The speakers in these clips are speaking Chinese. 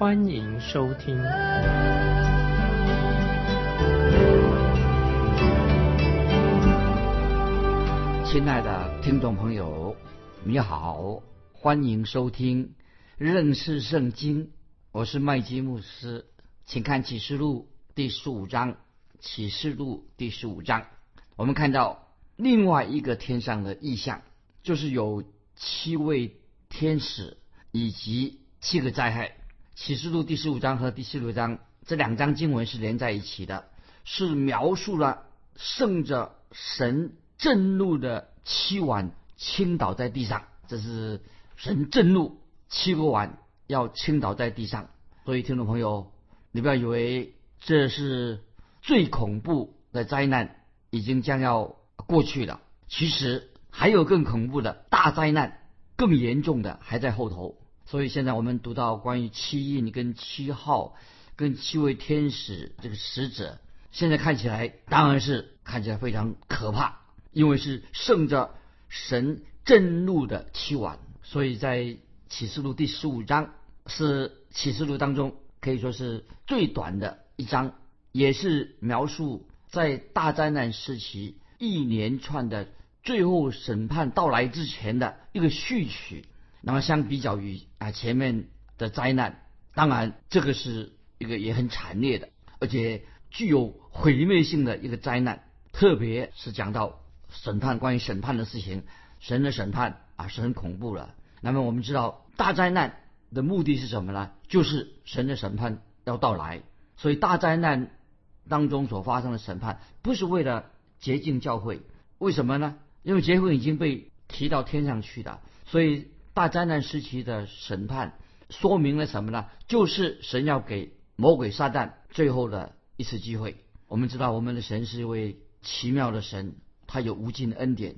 欢迎收听。亲爱的听众朋友，你好，欢迎收听认识圣经。我是麦基牧师，请看启示录第十五章。启示录第十五章，我们看到另外一个天上的意象，就是有七位天使以及七个灾害。启示录第十五章和第十六章这两章经文是连在一起的，是描述了圣着神震怒的七碗倾倒在地上，这是神震怒七个碗要倾倒在地上。所以听众朋友，你不要以为这是最恐怖的灾难已经将要过去了，其实还有更恐怖的大灾难，更严重的还在后头。所以现在我们读到关于七印跟七号跟七位天使这个使者，现在看起来当然是看起来非常可怕，因为是胜着神震怒的七碗。所以在启示录第十五章是启示录当中可以说是最短的一章。也是描述在大灾难时期一连串的最后审判到来之前的一个序曲。那么相比较于啊前面的灾难，当然这个是一个也很惨烈的，而且具有毁灭性的一个灾难。特别是讲到审判，关于审判的事情，神的审判啊是很恐怖的。那么我们知道大灾难的目的是什么呢？就是神的审判要到来，所以大灾难。当中所发生的审判不是为了洁净教会，为什么呢？因为结婚已经被提到天上去的，所以大灾难时期的审判说明了什么呢？就是神要给魔鬼撒旦最后的一次机会。我们知道我们的神是一位奇妙的神，他有无尽的恩典。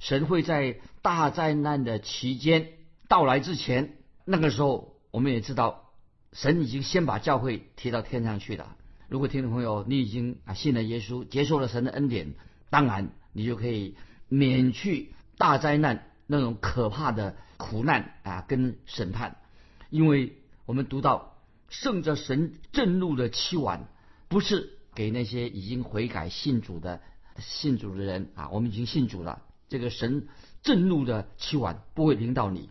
神会在大灾难的期间到来之前，那个时候我们也知道，神已经先把教会提到天上去了。如果听众朋友你已经啊信了耶稣，接受了神的恩典，当然你就可以免去大灾难那种可怕的苦难啊跟审判，因为我们读到圣着神震怒的期晚，不是给那些已经悔改信主的信主的人啊，我们已经信主了，这个神震怒的期晚不会临到你。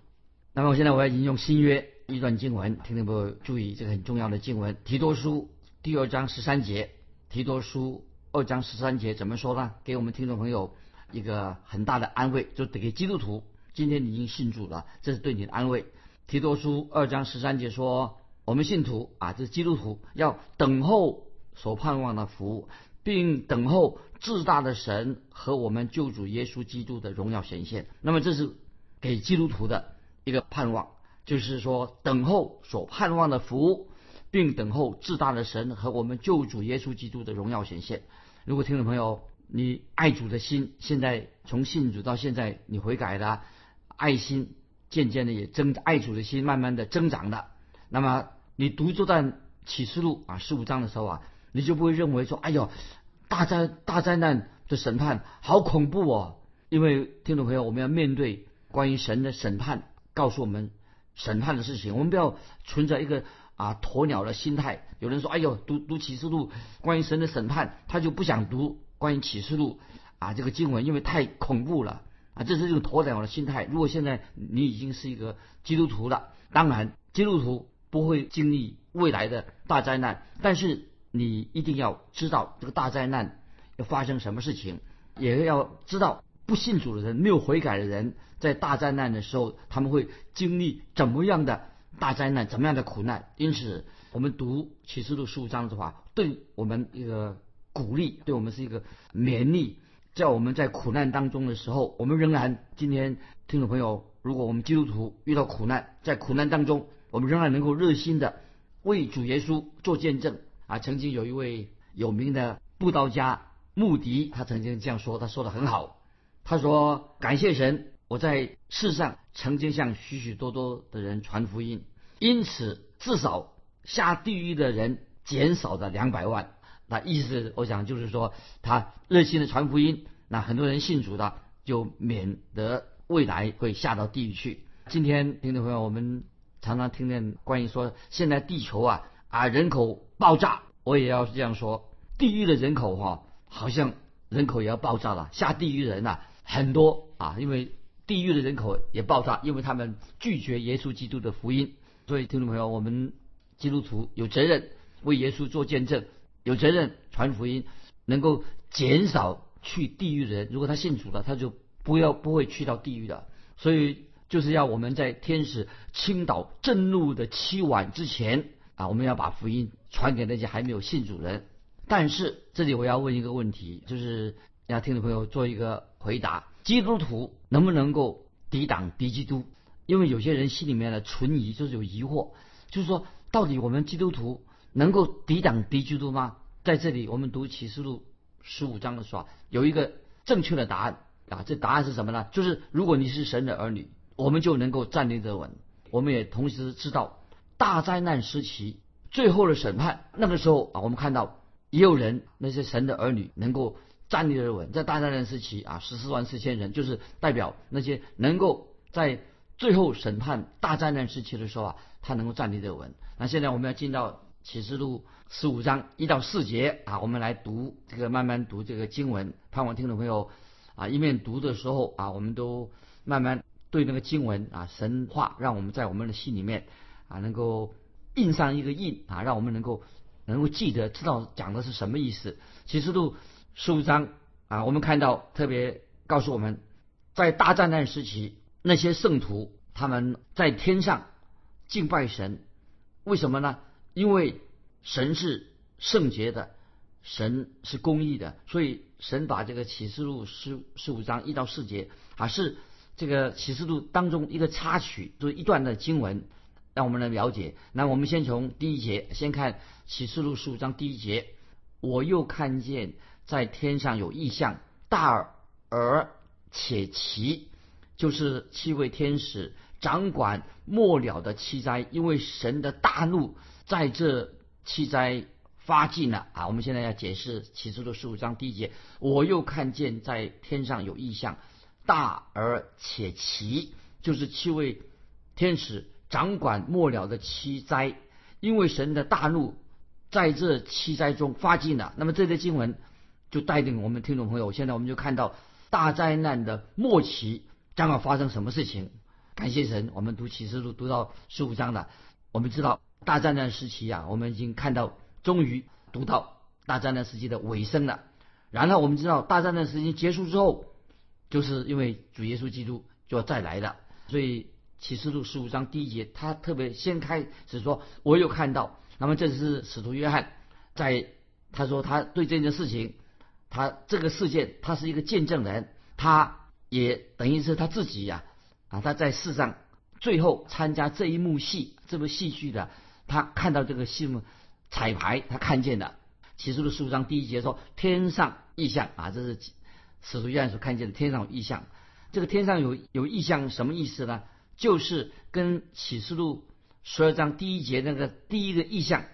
那么我现在我要引用新约一段经文，听众朋友注意这个很重要的经文，提多书。第二章十三节，提多书二章十三节怎么说呢？给我们听众朋友一个很大的安慰，就得给基督徒，今天你已经信主了，这是对你的安慰。提多书二章十三节说，我们信徒啊，这是基督徒，要等候所盼望的福，并等候至大的神和我们救主耶稣基督的荣耀显现。那么这是给基督徒的一个盼望，就是说等候所盼望的福。并等候至大的神和我们救主耶稣基督的荣耀显现。如果听众朋友你爱主的心，现在从信主到现在你悔改的爱心，渐渐的也增，爱主的心慢慢的增长的。那么你读这段启示录啊十五章的时候啊，你就不会认为说，哎呦，大灾大灾难的审判好恐怖哦。因为听众朋友，我们要面对关于神的审判，告诉我们审判的事情，我们不要存着一个。啊，鸵鸟的心态。有人说：“哎呦，读读启示录，关于神的审判，他就不想读关于启示录啊这个经文，因为太恐怖了啊。”这是一种鸵鸟的心态。如果现在你已经是一个基督徒了，当然基督徒不会经历未来的大灾难，但是你一定要知道这个大灾难要发生什么事情，也要知道不信主的人、没有悔改的人，在大灾难的时候他们会经历怎么样的。大灾难怎么样的苦难？因此，我们读启示录十五章的话，对我们一个鼓励，对我们是一个勉励。在我们在苦难当中的时候，我们仍然今天听众朋友，如果我们基督徒遇到苦难，在苦难当中，我们仍然能够热心的为主耶稣做见证，啊，曾经有一位有名的布道家穆迪，他曾经这样说，他说的很好。他说：“感谢神，我在世上曾经向许许多多的人传福音，因此至少下地狱的人减少了两百万。那意思，我想就是说，他热心的传福音，那很多人信主的，就免得未来会下到地狱去。今天听众朋友，我们常常听见关于说，现在地球啊。”啊，人口爆炸，我也要这样说。地狱的人口哈，好像人口也要爆炸了。下地狱人呐很多啊，因为地狱的人口也爆炸，因为他们拒绝耶稣基督的福音。所以听众朋友，我们基督徒有责任为耶稣做见证，有责任传福音，能够减少去地狱的人。如果他信主了，他就不要不会去到地狱的。所以就是要我们在天使倾倒震怒的凄晚之前。啊，我们要把福音传给那些还没有信主人。但是这里我要问一个问题，就是要听众朋友做一个回答：基督徒能不能够抵挡敌基督？因为有些人心里面的存疑，就是有疑惑，就是说，到底我们基督徒能够抵挡敌基督吗？在这里，我们读启示录十五章的时候，有一个正确的答案啊。这答案是什么呢？就是如果你是神的儿女，我们就能够站立得稳。我们也同时知道。大灾难时期，最后的审判，那个时候啊，我们看到也有人，那些神的儿女能够站立得稳。在大灾难时期啊，十四万四千人，就是代表那些能够在最后审判大灾难时期的时候啊，他能够站立得稳。那现在我们要进到启示录十五章一到四节啊，我们来读这个，慢慢读这个经文。盼望听众朋友啊，一面读的时候啊，我们都慢慢对那个经文啊，神话，让我们在我们的心里面。啊，能够印上一个印啊，让我们能够能够记得，知道讲的是什么意思。启示录十五章啊，我们看到特别告诉我们，在大战难时期，那些圣徒他们在天上敬拜神，为什么呢？因为神是圣洁的，神是公义的，所以神把这个启示录十十五章一到四节啊，是这个启示录当中一个插曲，就是一段的经文。让我们来了解。那我们先从第一节，先看启示录十五章第一节。我又看见在天上有异象，大而且奇，就是七位天使掌管末了的七灾，因为神的大怒在这七灾发尽了啊。我们现在要解释启示录十五章第一节。我又看见在天上有异象，大而且奇，就是七位天使。掌管末了的七灾，因为神的大怒在这七灾中发尽了。那么这些经文就带领我们听众朋友，现在我们就看到大灾难的末期将要发生什么事情。感谢神，我们读启示录读到十五章了，我们知道大灾难时期啊，我们已经看到终于读到大灾难时期的尾声了。然后我们知道大灾难时期结束之后，就是因为主耶稣基督就要再来了，所以。启示录十五章第一节，他特别先开始说：“我有看到。”那么这是使徒约翰在他说他对这件事情，他这个事件他是一个见证人，他也等于是他自己呀啊他在世上最后参加这一幕戏这部戏剧的，他看到这个戏幕彩排，他看见的。启示录十五章第一节说：“天上异象啊，这是使徒约翰所看见的天上有异象。这个天上有有异象什么意思呢？”就是跟启示录十二章第一节那个第一个意象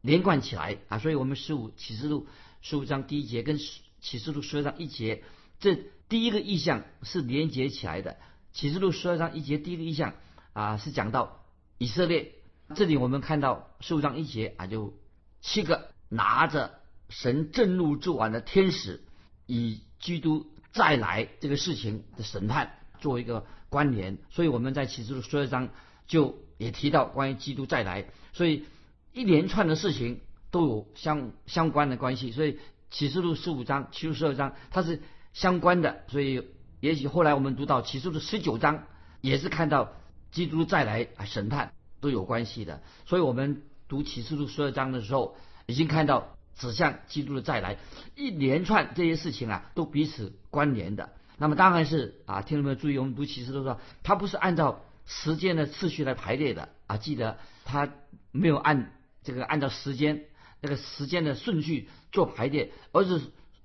连贯起来啊，所以我们十五启示录十五章第一节跟启示录十二章一节，这第一个意象是连接起来的。启示录十二章一节第一个意象啊是讲到以色列，这里我们看到十五章一节啊就七个拿着神震怒之碗的天使，以基督再来这个事情的审判做一个。关联，所以我们在启示录十二章就也提到关于基督再来，所以一连串的事情都有相相关的关系，所以启示录十五章、启示录十二章它是相关的，所以也许后来我们读到启示录十九章也是看到基督再来啊审判都有关系的，所以我们读启示录十二章的时候已经看到指向基督的再来，一连串这些事情啊都彼此关联的。那么当然是啊，听众朋友注意，我们读启示录说，它不是按照时间的次序来排列的啊。记得它没有按这个按照时间那个时间的顺序做排列，而是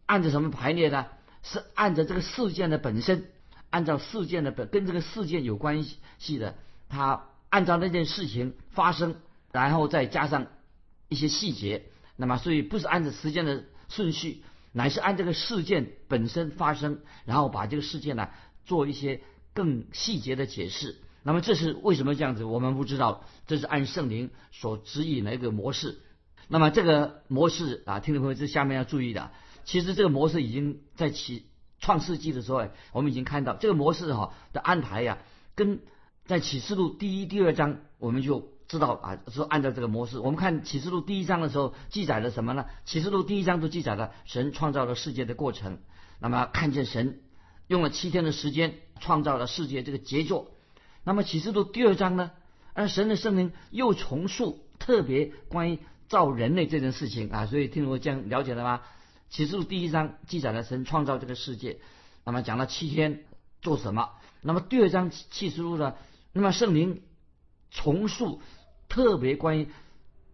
按照什么排列呢？是按照这个事件的本身，按照事件的本跟这个事件有关系的，他按照那件事情发生，然后再加上一些细节。那么，所以不是按照时间的顺序，乃是按这个事件本身发生，然后把这个事件呢做一些更细节的解释。那么这是为什么这样子？我们不知道，这是按圣灵所指引的一个模式。那么这个模式啊，听众朋友，这下面要注意的，其实这个模式已经在启创世纪的时候，我们已经看到这个模式哈的安排呀，跟在启示录第一、第二章我们就。知道啊，说按照这个模式，我们看启示录第一章的时候记载了什么呢？启示录第一章都记载了神创造了世界的过程。那么看见神用了七天的时间创造了世界这个杰作。那么启示录第二章呢？而神的圣灵又重塑特别关于造人类这件事情啊。所以听我这样了解了吗？启示录第一章记载了神创造这个世界，那么讲了七天做什么？那么第二章启示录呢？那么圣灵重述。特别关于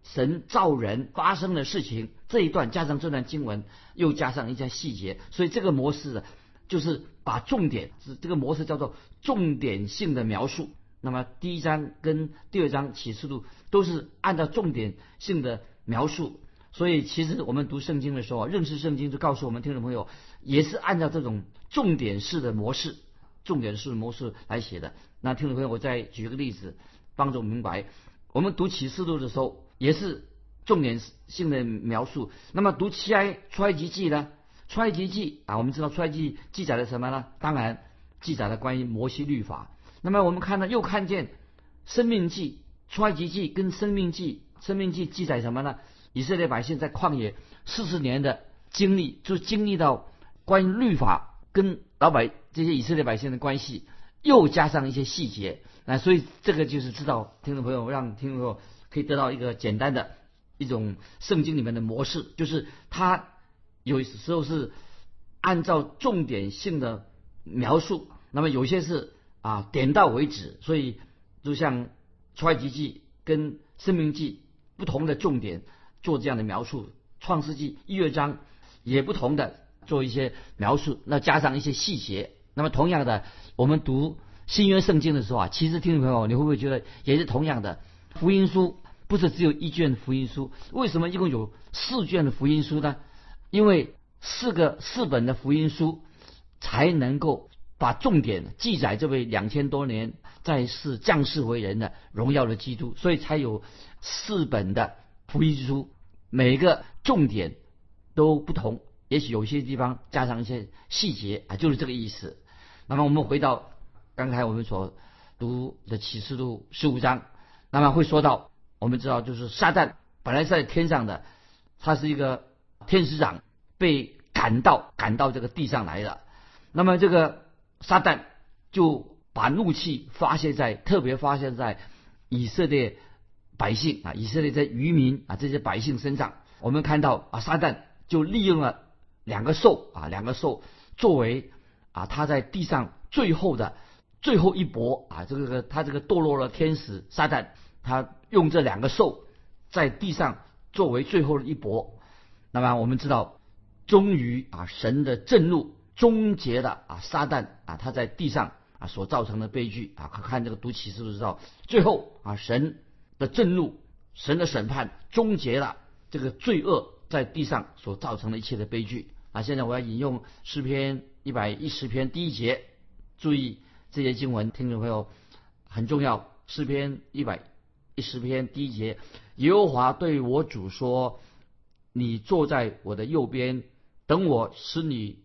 神造人发生的事情这一段，加上这段经文，又加上一些细节，所以这个模式就是把重点，这个模式叫做重点性的描述。那么第一章跟第二章启示录都是按照重点性的描述，所以其实我们读圣经的时候，认识圣经就告诉我们听众朋友，也是按照这种重点式的模式、重点式的模式来写的。那听众朋友，我再举个例子，帮助明白。我们读启示录的时候，也是重点性的描述。那么读七埃出埃及记呢？出埃及记啊，我们知道出埃及记载了什么呢？当然记载了关于摩西律法。那么我们看到又看见生命记、出埃及记跟生命记，生命记记载什么呢？以色列百姓在旷野四十年的经历，就经历到关于律法跟老百这些以色列百姓的关系，又加上一些细节。那所以这个就是知道听众朋友让听众朋友可以得到一个简单的一种圣经里面的模式，就是它有时候是按照重点性的描述，那么有些是啊点到为止，所以就像出埃及记跟生命记不同的重点做这样的描述，创世纪一乐章也不同的做一些描述，那加上一些细节，那么同样的我们读。新约圣经的时候啊，其实听众朋友，你会不会觉得也是同样的？福音书不是只有一卷福音书，为什么一共有四卷的福音书呢？因为四个四本的福音书才能够把重点记载这位两千多年在世降世为人的荣耀的基督，所以才有四本的福音书，每一个重点都不同，也许有些地方加上一些细节啊，就是这个意思。那么我们回到。刚才我们所读的启示录十五章，那么会说到，我们知道就是撒旦本来是在天上的，他是一个天使长，被赶到赶到这个地上来了。那么这个撒旦就把怒气发泄在特别发泄在以色列百姓啊，以色列这渔民啊这些百姓身上。我们看到啊，撒旦就利用了两个兽啊，两个兽作为啊他在地上最后的。最后一搏啊！这个他这个堕落了天使撒旦，他用这两个兽在地上作为最后的一搏。那么我们知道，终于啊，神的震怒终结了啊，撒旦啊，他在地上啊所造成的悲剧啊，看这个读启示录知道，最后啊，神的震怒、神的审判终结了这个罪恶在地上所造成的一切的悲剧啊。现在我要引用诗篇一百一十篇第一节，注意。这些经文，听众朋友很重要。诗篇一百一十篇第一节，耶和华对我主说：“你坐在我的右边，等我使你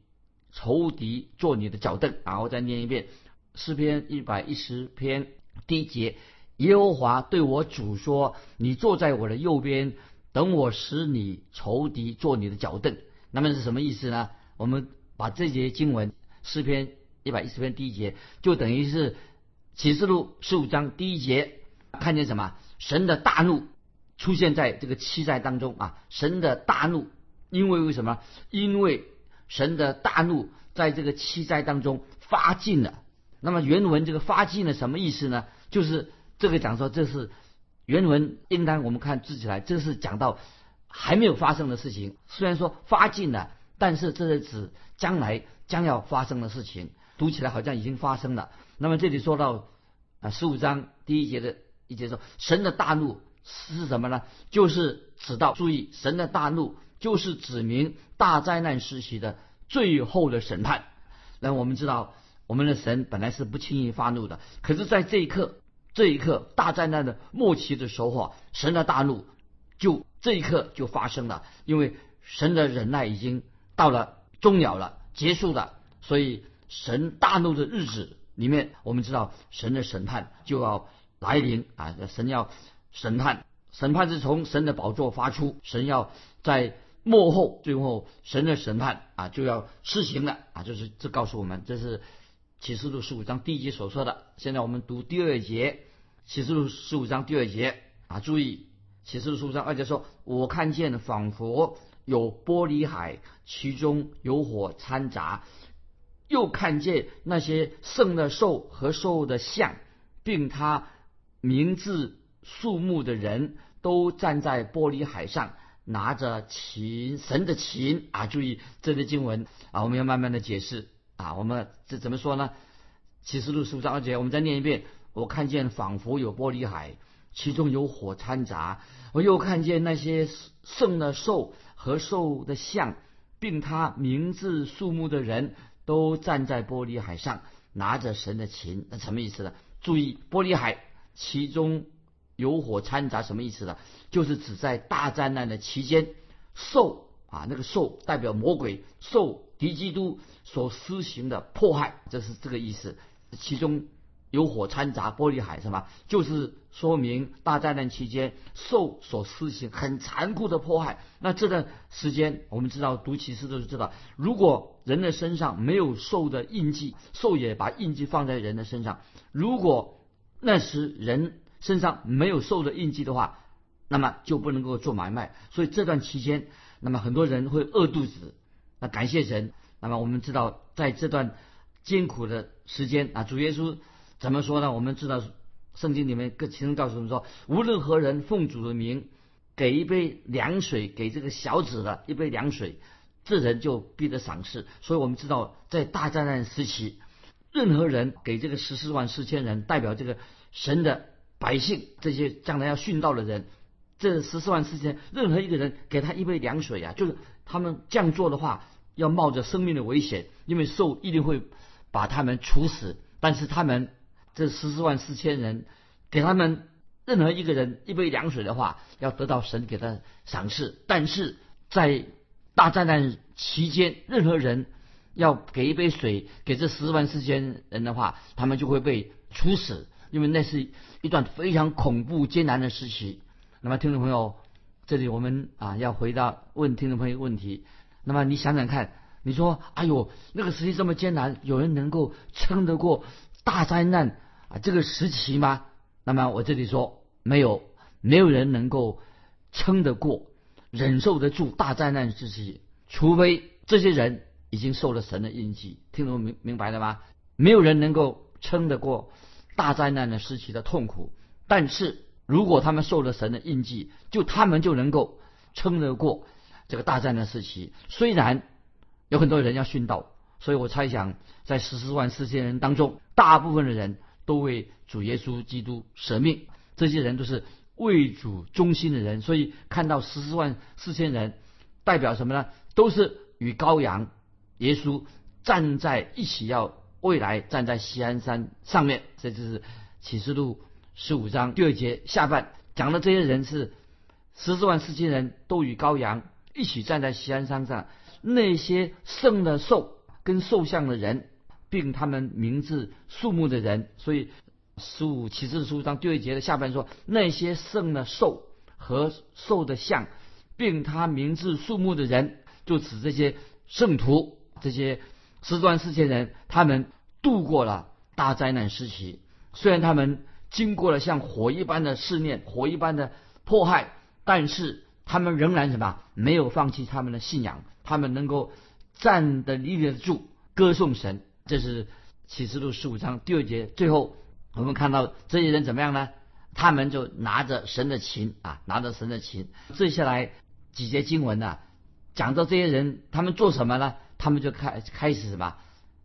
仇敌做你的脚凳。”然后再念一遍诗篇一百一十篇第一节，耶和华对我主说：“你坐在我的右边，等我使你仇敌做你的脚凳。”那么是什么意思呢？我们把这节经文诗篇。一百一十篇第一节，就等于是启示录十五章第一节，看见什么？神的大怒出现在这个七灾当中啊！神的大怒，因为为什么？因为神的大怒在这个七灾当中发尽了。那么原文这个发尽了什么意思呢？就是这个讲说这是原文应当我们看字起来，这是讲到还没有发生的事情。虽然说发尽了，但是这是指将来将要发生的事情，读起来好像已经发生了。那么这里说到啊，十五章第一节的一节说，神的大怒是什么呢？就是指到注意，神的大怒就是指明大灾难时期的最后的审判。那我们知道，我们的神本来是不轻易发怒的，可是在这一刻，这一刻大灾难的末期的时候，神的大怒就这一刻就发生了，因为神的忍耐已经到了终了了，结束了，所以神大怒的日子。里面我们知道神的审判就要来临啊！神要审判，审判是从神的宝座发出，神要在幕后，最后神的审判啊就要施行了啊！就是这告诉我们，这是启示录十五章第一节所说的。现在我们读第二节，启示录十五章第二节啊，注意启示录十五章二节说：“我看见仿佛有玻璃海，其中有火掺杂。”又看见那些圣的兽和兽的像，并他名字数目的人都站在玻璃海上，拿着琴神的琴啊！注意这类经文啊，我们要慢慢的解释啊。我们这怎么说呢？启示录十五章二节，我们再念一遍。我看见仿佛有玻璃海，其中有火掺杂。我又看见那些圣的兽和兽的像，并他名字数目的人。都站在玻璃海上，拿着神的琴，那什么意思呢？注意，玻璃海其中有火掺杂，什么意思呢？就是指在大灾难的期间，受啊那个受代表魔鬼受敌基督所施行的迫害，这是这个意思。其中。有火掺杂玻璃海是吧？就是说明大灾难期间兽所施行很残酷的迫害。那这段时间，我们知道读启示都是知道，如果人的身上没有兽的印记，兽也把印记放在人的身上。如果那时人身上没有兽的印记的话，那么就不能够做买卖。所以这段期间，那么很多人会饿肚子。那感谢神。那么我们知道，在这段艰苦的时间啊，主耶稣。怎么说呢？我们知道圣经里面各其中告诉我们说，无论何人奉主的名给一杯凉水给这个小子的一杯凉水，这人就必得赏赐。所以我们知道，在大灾难时期，任何人给这个十四万四千人代表这个神的百姓，这些将来要殉道的人，这十四万四千任何一个人给他一杯凉水啊，就是他们这样做的话，要冒着生命的危险，因为兽一定会把他们处死，但是他们。这十四万四千人，给他们任何一个人一杯凉水的话，要得到神给他赏赐。但是在大灾难期间，任何人要给一杯水给这十四万四千人的话，他们就会被处死，因为那是一段非常恐怖艰难的时期。那么，听众朋友，这里我们啊要回答问听众朋友问题。那么你想想看，你说，哎呦，那个时期这么艰难，有人能够撑得过大灾难？啊，这个时期吗？那么我这里说没有，没有人能够撑得过、忍受得住大灾难时期，除非这些人已经受了神的印记。听懂明明白了吗？没有人能够撑得过大灾难的时期的痛苦。但是如果他们受了神的印记，就他们就能够撑得过这个大灾难时期。虽然有很多人要殉道，所以我猜想在十四万四千人当中，大部分的人。都为主耶稣基督舍命，这些人都是为主忠心的人，所以看到十四万四千人，代表什么呢？都是与羔羊耶稣站在一起，要未来站在西安山上面。这就是启示录十五章第二节下半讲的这些人是十四万四千人都与羔羊一起站在西安山上，那些圣的兽跟兽像的人。并他们名字数目的人，所以十五启示书章第二节的下半说，那些圣的兽和兽的像，并他名字数目的人，就指这些圣徒，这些十万四千人，他们度过了大灾难时期。虽然他们经过了像火一般的试炼，火一般的迫害，但是他们仍然什么？没有放弃他们的信仰，他们能够站得立得住，歌颂神。这是启示录十五章第二节，最后我们看到这些人怎么样呢？他们就拿着神的琴啊，拿着神的琴。接下来几节经文呢，讲到这些人他们做什么呢？他们就开开始什么？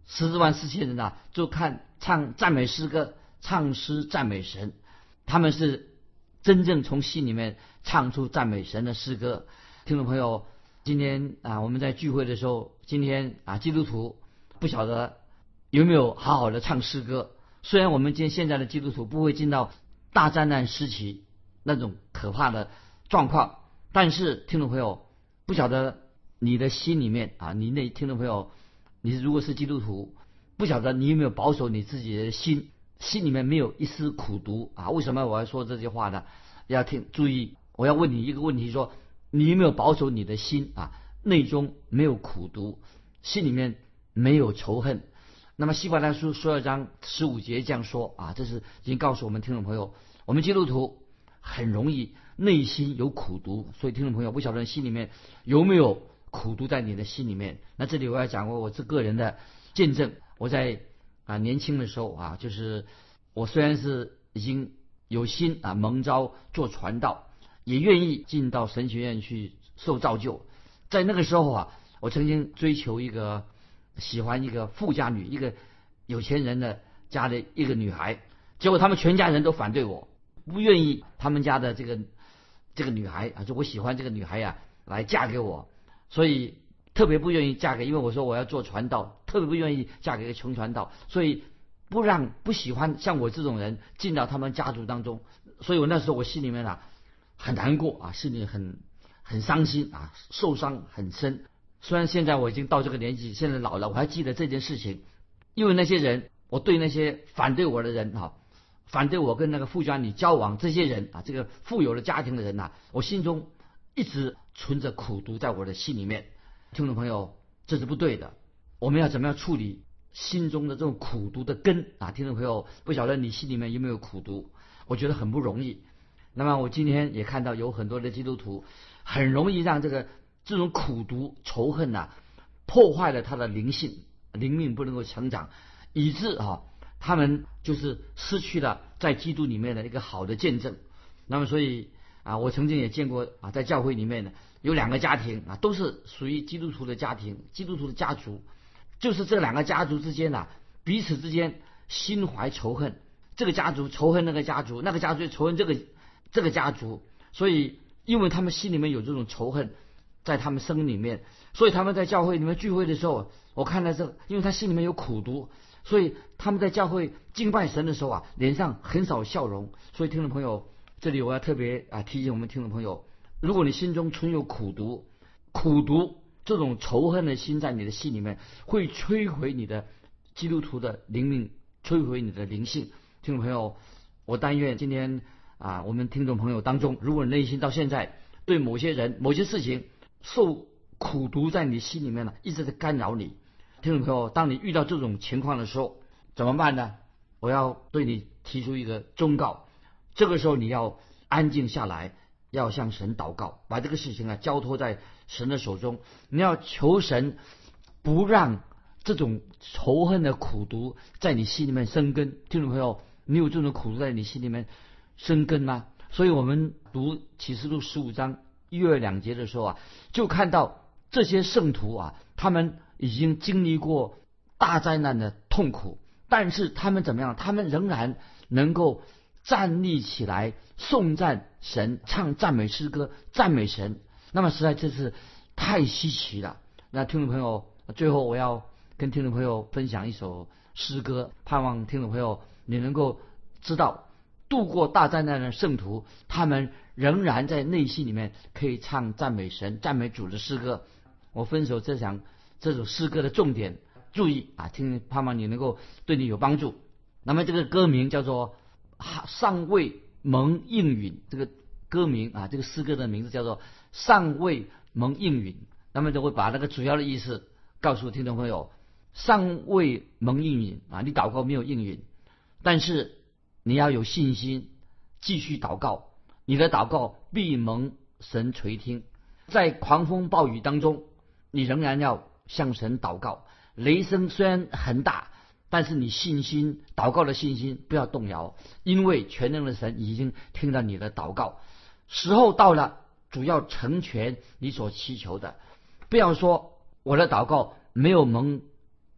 十四万四千人呐，就看唱赞美诗歌，唱诗赞美神。他们是真正从心里面唱出赞美神的诗歌。听众朋友，今天啊，我们在聚会的时候，今天啊，基督徒不晓得有没有好好的唱诗歌。虽然我们今现在的基督徒不会进到大灾难时期那种可怕的状况，但是听众朋友不晓得你的心里面啊，你那听众朋友。你如果是基督徒，不晓得你有没有保守你自己的心，心里面没有一丝苦毒啊？为什么我要说这句话呢？要听注意，我要问你一个问题：说你有没有保守你的心啊？内中没有苦毒，心里面没有仇恨。那么《希伯来书》十二章十五节这样说啊，这是已经告诉我们听众朋友，我们基督徒很容易内心有苦毒，所以听众朋友不晓得心里面有没有。苦读在你的心里面。那这里我要讲过我这个人的见证。我在啊年轻的时候啊，就是我虽然是已经有心啊蒙召做传道，也愿意进到神学院去受造就。在那个时候啊，我曾经追求一个喜欢一个富家女，一个有钱人的家的一个女孩。结果他们全家人都反对我，不愿意他们家的这个这个女孩啊，就我喜欢这个女孩呀，来嫁给我。所以特别不愿意嫁给，因为我说我要做传道，特别不愿意嫁给一个穷传道，所以不让不喜欢像我这种人进到他们家族当中。所以我那时候我心里面啊很难过啊，心里很很伤心啊，受伤很深。虽然现在我已经到这个年纪，现在老了，我还记得这件事情，因为那些人，我对那些反对我的人啊，反对我跟那个富家女交往这些人啊，这个富有的家庭的人呐，我心中一直。存着苦毒在我的心里面，听众朋友，这是不对的。我们要怎么样处理心中的这种苦毒的根啊？听众朋友，不晓得你心里面有没有苦毒？我觉得很不容易。那么我今天也看到有很多的基督徒，很容易让这个这种苦毒仇恨呐，破坏了他的灵性，灵命不能够成长，以致啊，他们就是失去了在基督里面的一个好的见证。那么所以。啊，我曾经也见过啊，在教会里面呢，有两个家庭啊，都是属于基督徒的家庭，基督徒的家族，就是这两个家族之间呐，彼此之间心怀仇恨，这个家族仇恨那个家族，那个家族仇恨这个这个家族，所以因为他们心里面有这种仇恨，在他们生里面，所以他们在教会里面聚会的时候，我看到这，因为他心里面有苦毒，所以他们在教会敬拜神的时候啊，脸上很少笑容，所以听众朋友。这里我要特别啊提醒我们听众朋友，如果你心中存有苦毒，苦毒这种仇恨的心在你的心里面，会摧毁你的基督徒的灵命，摧毁你的灵性。听众朋友，我但愿今天啊，我们听众朋友当中，如果你内心到现在对某些人、某些事情受苦毒在你心里面呢，一直在干扰你。听众朋友，当你遇到这种情况的时候，怎么办呢？我要对你提出一个忠告。这个时候你要安静下来，要向神祷告，把这个事情啊交托在神的手中。你要求神不让这种仇恨的苦毒在你心里面生根。听众朋友，你有这种苦毒在你心里面生根吗？所以我们读启示录十五章一月两节的时候啊，就看到这些圣徒啊，他们已经经历过大灾难的痛苦，但是他们怎么样？他们仍然能够。站立起来，颂赞神，唱赞美诗歌，赞美神。那么实在这是太稀奇了。那听众朋友，最后我要跟听众朋友分享一首诗歌，盼望听众朋友你能够知道，度过大灾难的圣徒，他们仍然在内心里面可以唱赞美神、赞美主的诗歌。我分手这想这首诗歌的重点，注意啊，听，盼望你能够对你有帮助。那么这个歌名叫做。尚未蒙应允，这个歌名啊，这个诗歌的名字叫做《尚未蒙应允》。那么就会把那个主要的意思告诉听众朋友：尚未蒙应允啊，你祷告没有应允，但是你要有信心继续祷告，你的祷告必蒙神垂听。在狂风暴雨当中，你仍然要向神祷告。雷声虽然很大。但是你信心祷告的信心不要动摇，因为全能的神已经听到你的祷告。时候到了，主要成全你所祈求的。不要说我的祷告没有蒙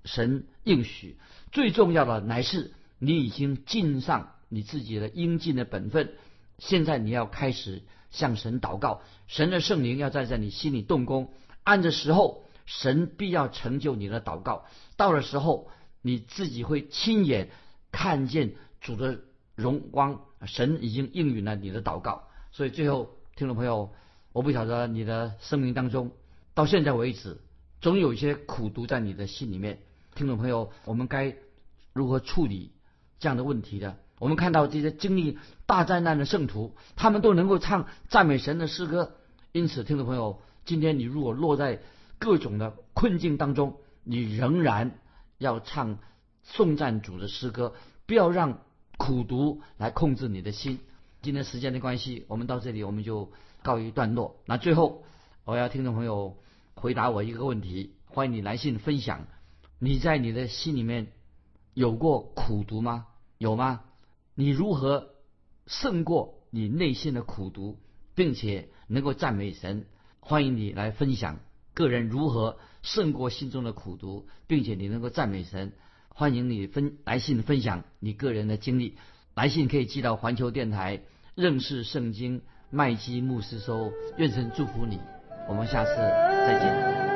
神应许，最重要的乃是你已经尽上你自己的应尽的本分。现在你要开始向神祷告，神的圣灵要在在你心里动工，按着时候，神必要成就你的祷告。到了时候，你自己会亲眼看见主的荣光，神已经应允了你的祷告。所以最后，听众朋友，我不晓得你的生命当中，到现在为止，总有一些苦毒在你的心里面。听众朋友，我们该如何处理这样的问题呢？我们看到这些经历大灾难的圣徒，他们都能够唱赞美神的诗歌。因此，听众朋友，今天你如果落在各种的困境当中，你仍然要唱颂赞主的诗歌，不要让苦读来控制你的心。今天时间的关系，我们到这里我们就告一段落。那最后，我要听众朋友回答我一个问题：欢迎你来信分享，你在你的心里面有过苦读吗？有吗？你如何胜过你内心的苦读，并且能够赞美神？欢迎你来分享个人如何胜过心中的苦读，并且你能够赞美神。欢迎你分来信分享你个人的经历。来信可以寄到环球电台认识圣经麦基牧师收。愿神祝福你。我们下次再见。